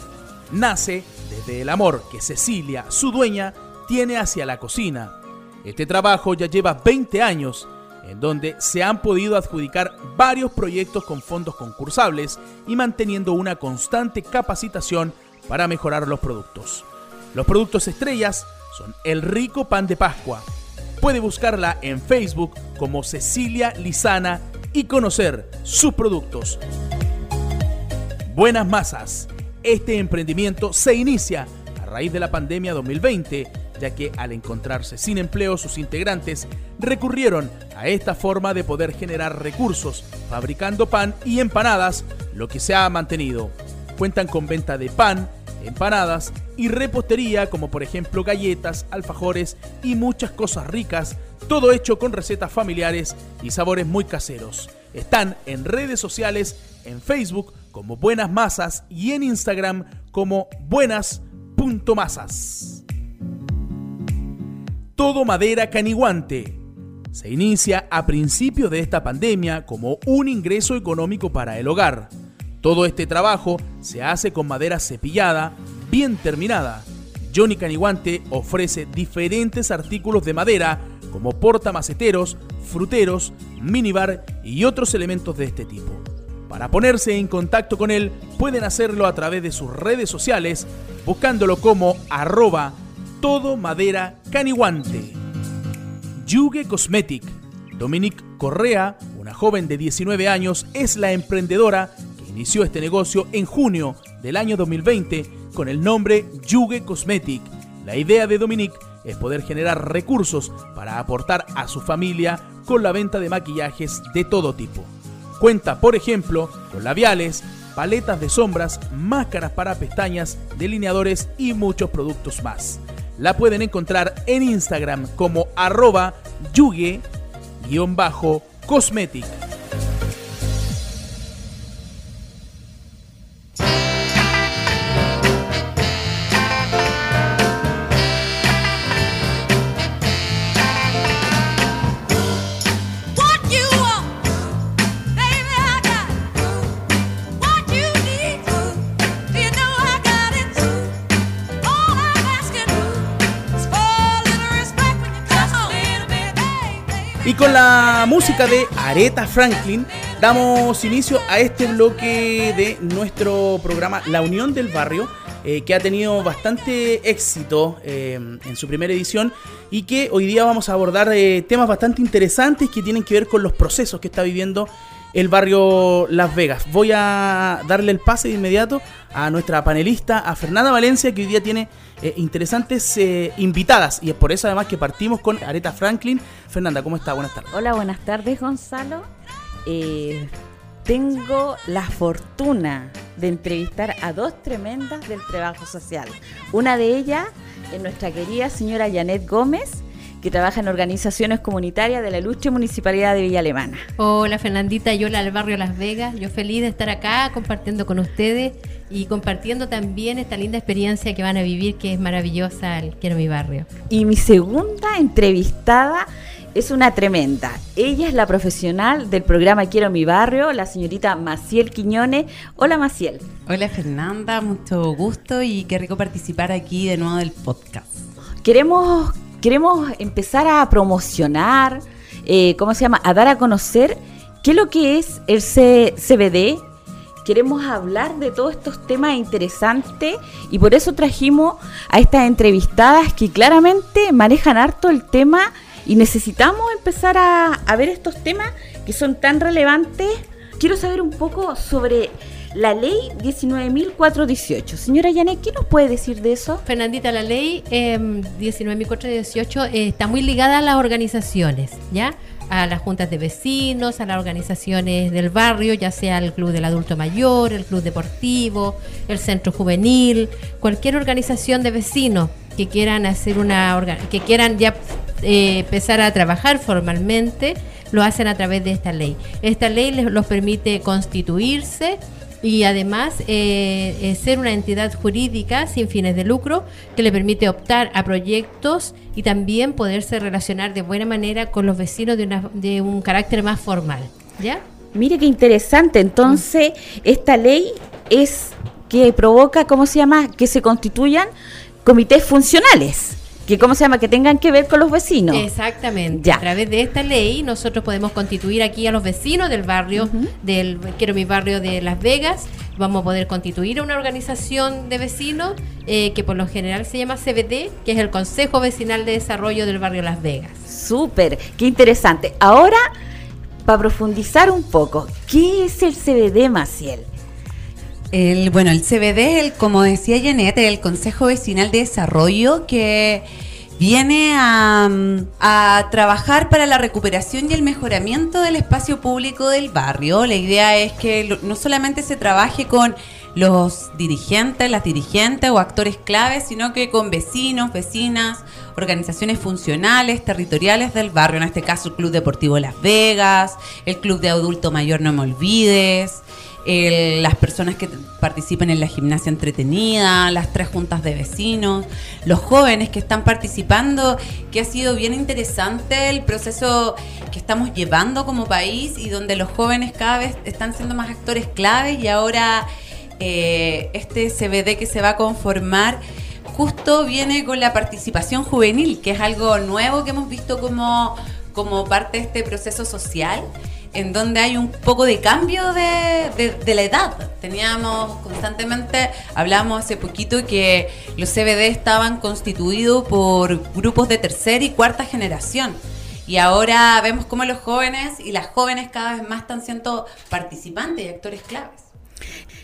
nace desde el amor que Cecilia, su dueña, tiene hacia la cocina. Este trabajo ya lleva 20 años, en donde se han podido adjudicar varios proyectos con fondos concursables y manteniendo una constante capacitación para mejorar los productos. Los productos estrellas son el rico pan de Pascua. Puede buscarla en Facebook como Cecilia Lizana y conocer sus productos. Buenas Masas. Este emprendimiento se inicia a raíz de la pandemia 2020, ya que al encontrarse sin empleo sus integrantes recurrieron a esta forma de poder generar recursos, fabricando pan y empanadas, lo que se ha mantenido. Cuentan con venta de pan, empanadas y repostería como por ejemplo galletas, alfajores y muchas cosas ricas, todo hecho con recetas familiares y sabores muy caseros. Están en redes sociales, en Facebook como Buenas Masas y en Instagram como buenas.masas. Todo Madera Caniguante. Se inicia a principio de esta pandemia como un ingreso económico para el hogar. Todo este trabajo se hace con madera cepillada, bien terminada. Johnny Caniguante ofrece diferentes artículos de madera como portamaceteros, fruteros, minibar y otros elementos de este tipo. Para ponerse en contacto con él pueden hacerlo a través de sus redes sociales buscándolo como arroba todo madera caniguante. Yuge Cosmetic. Dominique Correa, una joven de 19 años, es la emprendedora que inició este negocio en junio del año 2020 con el nombre Yuge Cosmetic. La idea de Dominique es poder generar recursos para aportar a su familia con la venta de maquillajes de todo tipo. Cuenta, por ejemplo, con labiales, paletas de sombras, máscaras para pestañas, delineadores y muchos productos más. La pueden encontrar en Instagram como arroba yuge-cosmetic. Con la música de Aretha Franklin damos inicio a este bloque de nuestro programa La Unión del Barrio, eh, que ha tenido bastante éxito eh, en su primera edición y que hoy día vamos a abordar eh, temas bastante interesantes que tienen que ver con los procesos que está viviendo el barrio Las Vegas. Voy a darle el pase de inmediato a nuestra panelista, a Fernanda Valencia, que hoy día tiene eh, interesantes eh, invitadas y es por eso además que partimos con Aretha Franklin. Fernanda, ¿cómo está? Buenas tardes. Hola, buenas tardes, Gonzalo. Eh, tengo la fortuna de entrevistar a dos tremendas del trabajo social. Una de ellas es nuestra querida señora Janet Gómez, que trabaja en organizaciones comunitarias de la ilustre Municipalidad de Villa Alemana. Hola Fernandita, yo la del barrio Las Vegas. Yo feliz de estar acá compartiendo con ustedes y compartiendo también esta linda experiencia que van a vivir, que es maravillosa el Quiero mi barrio. Y mi segunda entrevistada es una tremenda. Ella es la profesional del programa Quiero mi barrio, la señorita Maciel Quiñones. Hola Maciel. Hola Fernanda, mucho gusto y qué rico participar aquí de nuevo del podcast. Queremos, queremos empezar a promocionar, eh, ¿cómo se llama? A dar a conocer qué es lo que es el C- CBD. Queremos hablar de todos estos temas interesantes y por eso trajimos a estas entrevistadas que claramente manejan harto el tema y necesitamos empezar a, a ver estos temas que son tan relevantes. Quiero saber un poco sobre la ley 19.418. Señora Yanet, ¿qué nos puede decir de eso? Fernandita, la ley eh, 19.418 eh, está muy ligada a las organizaciones, ¿ya? A las juntas de vecinos, a las organizaciones del barrio, ya sea el club del adulto mayor, el club deportivo, el centro juvenil, cualquier organización de vecinos que quieran hacer una que quieran ya eh, empezar a trabajar formalmente, lo hacen a través de esta ley. Esta ley les los permite constituirse y además eh, eh, ser una entidad jurídica sin fines de lucro que le permite optar a proyectos y también poderse relacionar de buena manera con los vecinos de, una- de un carácter más formal. ¿Ya? Mire qué interesante. Entonces, esta ley es que provoca, ¿cómo se llama? Que se constituyan comités funcionales. Que, ¿cómo se llama? Que tengan que ver con los vecinos. Exactamente. Ya. A través de esta ley nosotros podemos constituir aquí a los vecinos del barrio, del Quiero mi barrio de Las Vegas. Vamos a poder constituir una organización de vecinos eh, que por lo general se llama CBD, que es el Consejo Vecinal de Desarrollo del barrio Las Vegas. Súper, qué interesante. Ahora, para profundizar un poco, ¿qué es el CBD, Maciel? El, bueno, el CBD, el, como decía Janet, el Consejo Vecinal de Desarrollo que viene a, a trabajar para la recuperación y el mejoramiento del espacio público del barrio. La idea es que no solamente se trabaje con los dirigentes, las dirigentes o actores claves, sino que con vecinos, vecinas, organizaciones funcionales, territoriales del barrio, en este caso el Club Deportivo Las Vegas, el Club de Adulto Mayor No Me Olvides, las personas que participan en la gimnasia entretenida, las tres juntas de vecinos, los jóvenes que están participando, que ha sido bien interesante el proceso que estamos llevando como país y donde los jóvenes cada vez están siendo más actores claves y ahora eh, este CBD que se va a conformar justo viene con la participación juvenil, que es algo nuevo que hemos visto como, como parte de este proceso social, en donde hay un poco de cambio de, la edad. Teníamos constantemente, hablábamos hace poquito que los CBD estaban constituidos por grupos de tercera y cuarta generación. Y ahora vemos cómo los jóvenes y las jóvenes cada vez más están siendo participantes y actores claves.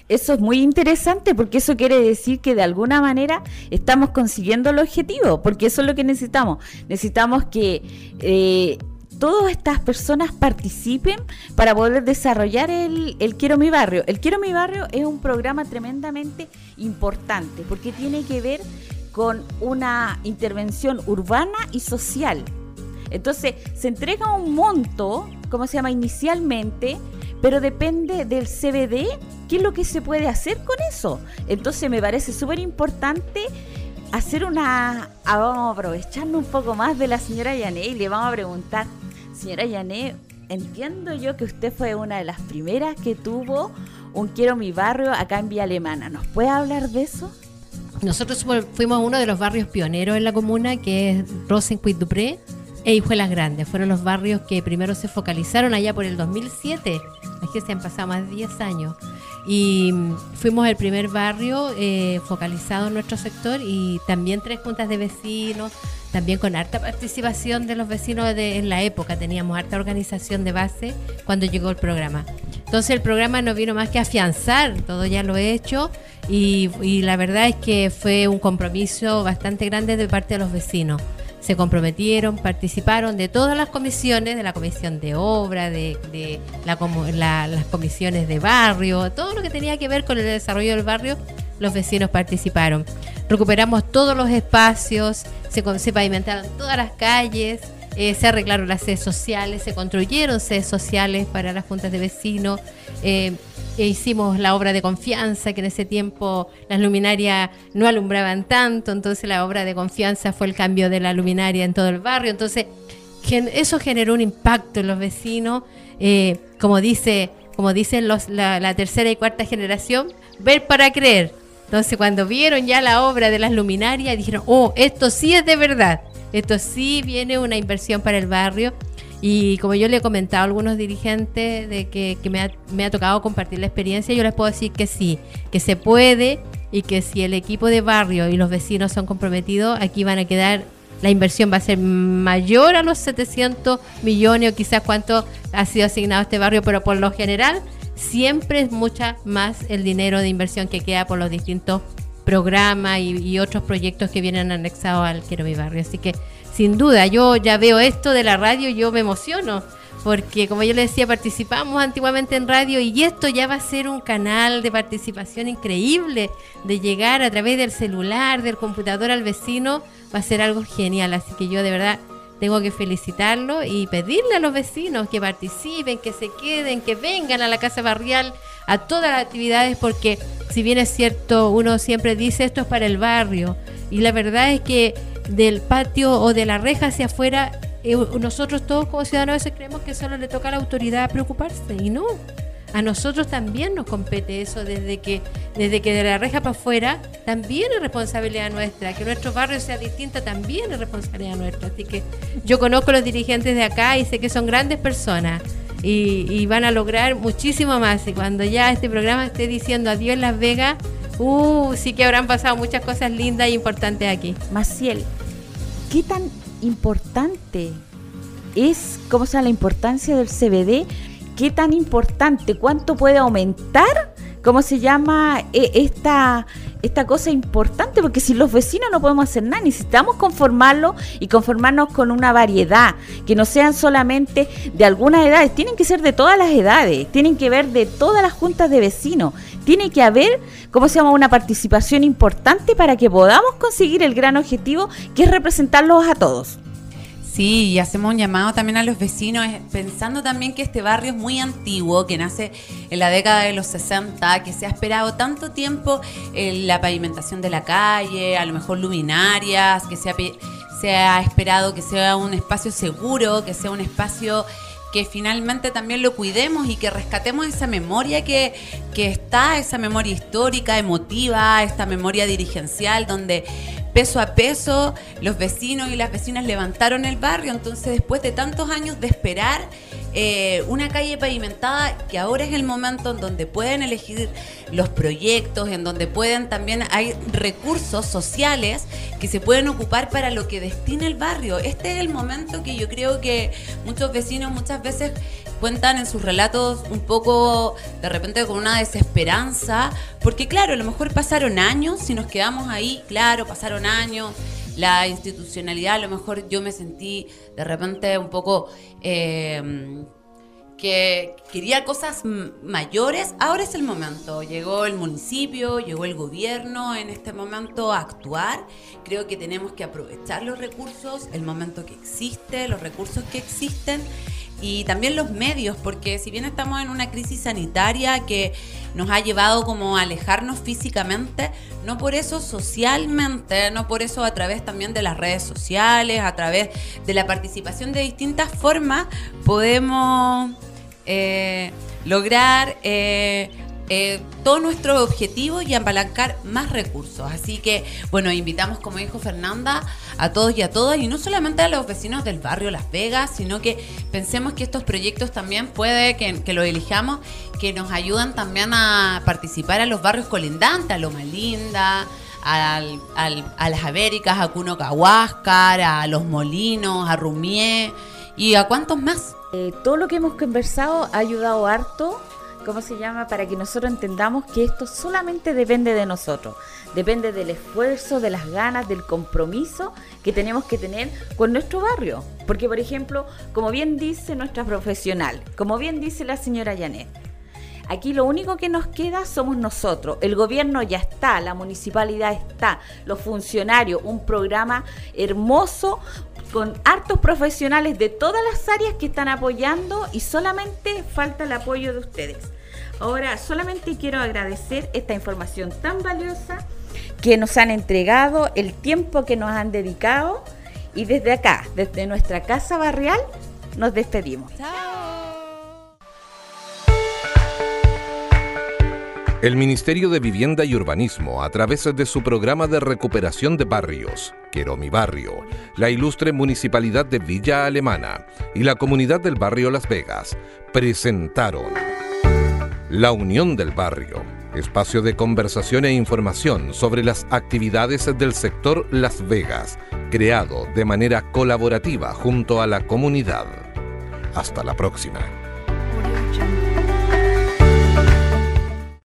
Eso es muy interesante porque eso quiere decir que de alguna manera estamos consiguiendo el objetivo, porque eso es lo que necesitamos. Necesitamos que eh, todas estas personas participen para poder desarrollar el, el Quiero Mi Barrio. El Quiero Mi Barrio es un programa tremendamente importante porque tiene que ver con una intervención urbana y social. Entonces, se entrega un monto, ¿cómo se llama? Inicialmente, pero depende del CBD, qué es lo que se puede hacer con eso. Entonces, me parece súper importante hacer una... ah, vamos a un poco más de la señora Yané y le vamos a preguntar, señora Yané, entiendo yo que usted fue una de las primeras que tuvo un Quiero mi barrio acá en Vía Alemana. ¿Nos puede hablar de eso? Nosotros fu- fuimos uno de los barrios pioneros en la comuna, que es Rosenquist Dupré e Hijuelas Grandes. Fueron los barrios que primero se focalizaron allá por el 2007. Es que se han pasado más de 10 años. Y fuimos el primer barrio eh, focalizado en nuestro sector y también tres juntas de vecinos, también con harta participación de los vecinos de, en la época. Teníamos harta organización de base cuando llegó el programa. Entonces el programa no vino más que afianzar, todo ya lo he hecho y la verdad es que fue un compromiso bastante grande de parte de los vecinos. Se comprometieron, participaron de todas las comisiones, de la comisión de obra, de, la la- las comisiones de barrio, todo lo que tenía que ver con el desarrollo del barrio, los vecinos participaron. Recuperamos todos los espacios, se, se pavimentaron todas las calles, eh, se arreglaron las sedes sociales, se construyeron sedes sociales para las juntas de vecinos. eh, e hicimos la obra de confianza, que en ese tiempo las luminarias no alumbraban tanto, entonces la obra de confianza fue el cambio de la luminaria en todo el barrio. Entonces, eso generó un impacto en los vecinos, eh, como dice, como dicen los, la, la tercera y cuarta generación, ver para creer. Entonces, cuando vieron ya la obra de las luminarias, dijeron, oh, esto sí es de verdad, esto sí viene una inversión para el barrio. Y como yo le he comentado a algunos dirigentes de que, que me, ha, me ha tocado compartir la experiencia, yo les puedo decir que sí, que se puede y que si el equipo de barrio y los vecinos son comprometidos, aquí van a quedar, la inversión va a ser mayor a los 700 millones o quizás cuánto ha sido asignado a este barrio, pero por lo general siempre es mucha más el dinero de inversión que queda por los distintos programas y, otros proyectos que vienen anexados al Quiero Mi Barrio. Así que sin duda, yo ya veo esto de la radio y yo me emociono. Porque como yo le decía, participamos antiguamente en radio y esto ya va a ser un canal de participación increíble, de llegar a través del celular, del computador al vecino, va a ser algo genial. Así que yo de verdad tengo que felicitarlo y pedirle a los vecinos que participen, que se queden, que vengan a la casa barrial, a todas las actividades, porque si bien es cierto, uno siempre dice esto es para el barrio, y la verdad es que del patio o de la reja hacia afuera, eh, nosotros todos como ciudadanos a veces creemos que solo le toca a la autoridad preocuparse, y no. A nosotros también nos compete eso desde que desde que de la reja para afuera también es responsabilidad nuestra, que nuestro barrio sea distinto también es responsabilidad nuestra. Así que yo conozco a los dirigentes de acá y sé que son grandes personas y, y van a lograr muchísimo más. Y cuando ya este programa esté diciendo adiós Las Vegas, uh, sí que habrán pasado muchas cosas lindas e importantes aquí. Maciel, ¿qué tan importante es, cómo se llama, la importancia del CBD? ¿Qué tan importante? ¿Cuánto puede aumentar? ¿Cómo se llama e- esta, esta cosa importante? Porque si los vecinos no podemos hacer nada, necesitamos conformarlo y conformarnos con una variedad, que no sean solamente de algunas edades, tienen que ser de todas las edades, tienen que ver de todas las juntas de vecinos, tiene que haber, ¿cómo se llama?, una participación importante para que podamos conseguir el gran objetivo que es representarlos a todos. Sí, y hacemos un llamado también a los vecinos, eh, pensando también que este barrio es muy antiguo, que nace en la década de los 60, que se ha esperado tanto tiempo en la pavimentación de la calle, a lo mejor luminarias, que se ha, se ha esperado que sea un espacio seguro, que sea un espacio que finalmente también lo cuidemos y que rescatemos esa memoria que, que está, esa memoria histórica, emotiva, esta memoria dirigencial, donde peso a peso los vecinos y las vecinas levantaron el barrio. Entonces, después de tantos años de esperar eh, una calle pavimentada, que ahora es el momento en donde pueden elegir los proyectos, en donde pueden también, hay recursos sociales que se pueden ocupar para lo que destina el barrio. Este es el momento que yo creo que muchos vecinos muchas veces cuentan en sus relatos un poco de repente con una desesperanza, porque claro, a lo mejor pasaron años, si nos quedamos ahí, claro, pasaron años, la institucionalidad, a lo mejor yo me sentí de repente un poco... eh, que quería cosas mayores, ahora es el momento. Llegó el municipio, llegó el gobierno en este momento a actuar. Creo que tenemos que aprovechar los recursos, el momento que existe, los recursos que existen y también los medios, porque si bien estamos en una crisis sanitaria que nos ha llevado como a alejarnos físicamente, no por eso socialmente, no por eso a través también de las redes sociales, a través de la participación de distintas formas, podemos eh, lograr eh, eh, todo nuestro objetivo y apalancar más recursos. Así que, bueno, invitamos, como dijo Fernanda, a todos y a todas, y no solamente a los vecinos del barrio Las Vegas, sino que pensemos que estos proyectos también puede que, que los elijamos, que nos ayudan también a participar a los barrios colindantes, a Loma Linda, al- a las Américas, a Cuno Cahuáscar, a Los Molinos, a Rumié y a cuántos más. Eh, todo lo que hemos conversado ha ayudado harto, ¿cómo se llama? Para que nosotros entendamos que esto solamente depende de nosotros. Depende del esfuerzo, de las ganas, del compromiso que tenemos que tener con nuestro barrio. Porque, por ejemplo, como bien dice nuestra profesional, como bien dice la señora Janet, Aquí lo único que nos queda somos nosotros. El gobierno ya está, la municipalidad está, los funcionarios, un programa hermoso con hartos profesionales de todas las áreas que están apoyando y solamente falta el apoyo de ustedes. Ahora, solamente quiero agradecer esta información tan valiosa que nos han entregado, el tiempo que nos han dedicado y desde acá, desde nuestra casa barrial, nos despedimos. El Ministerio de Vivienda y Urbanismo, a través de su programa de recuperación de barrios, Quiero mi barrio, la ilustre Municipalidad de Villa Alemana y la comunidad del barrio Las Vegas, presentaron La Unión del Barrio, espacio de conversación e información sobre las actividades del sector Las Vegas, creado de manera colaborativa junto a la comunidad. Hasta la próxima.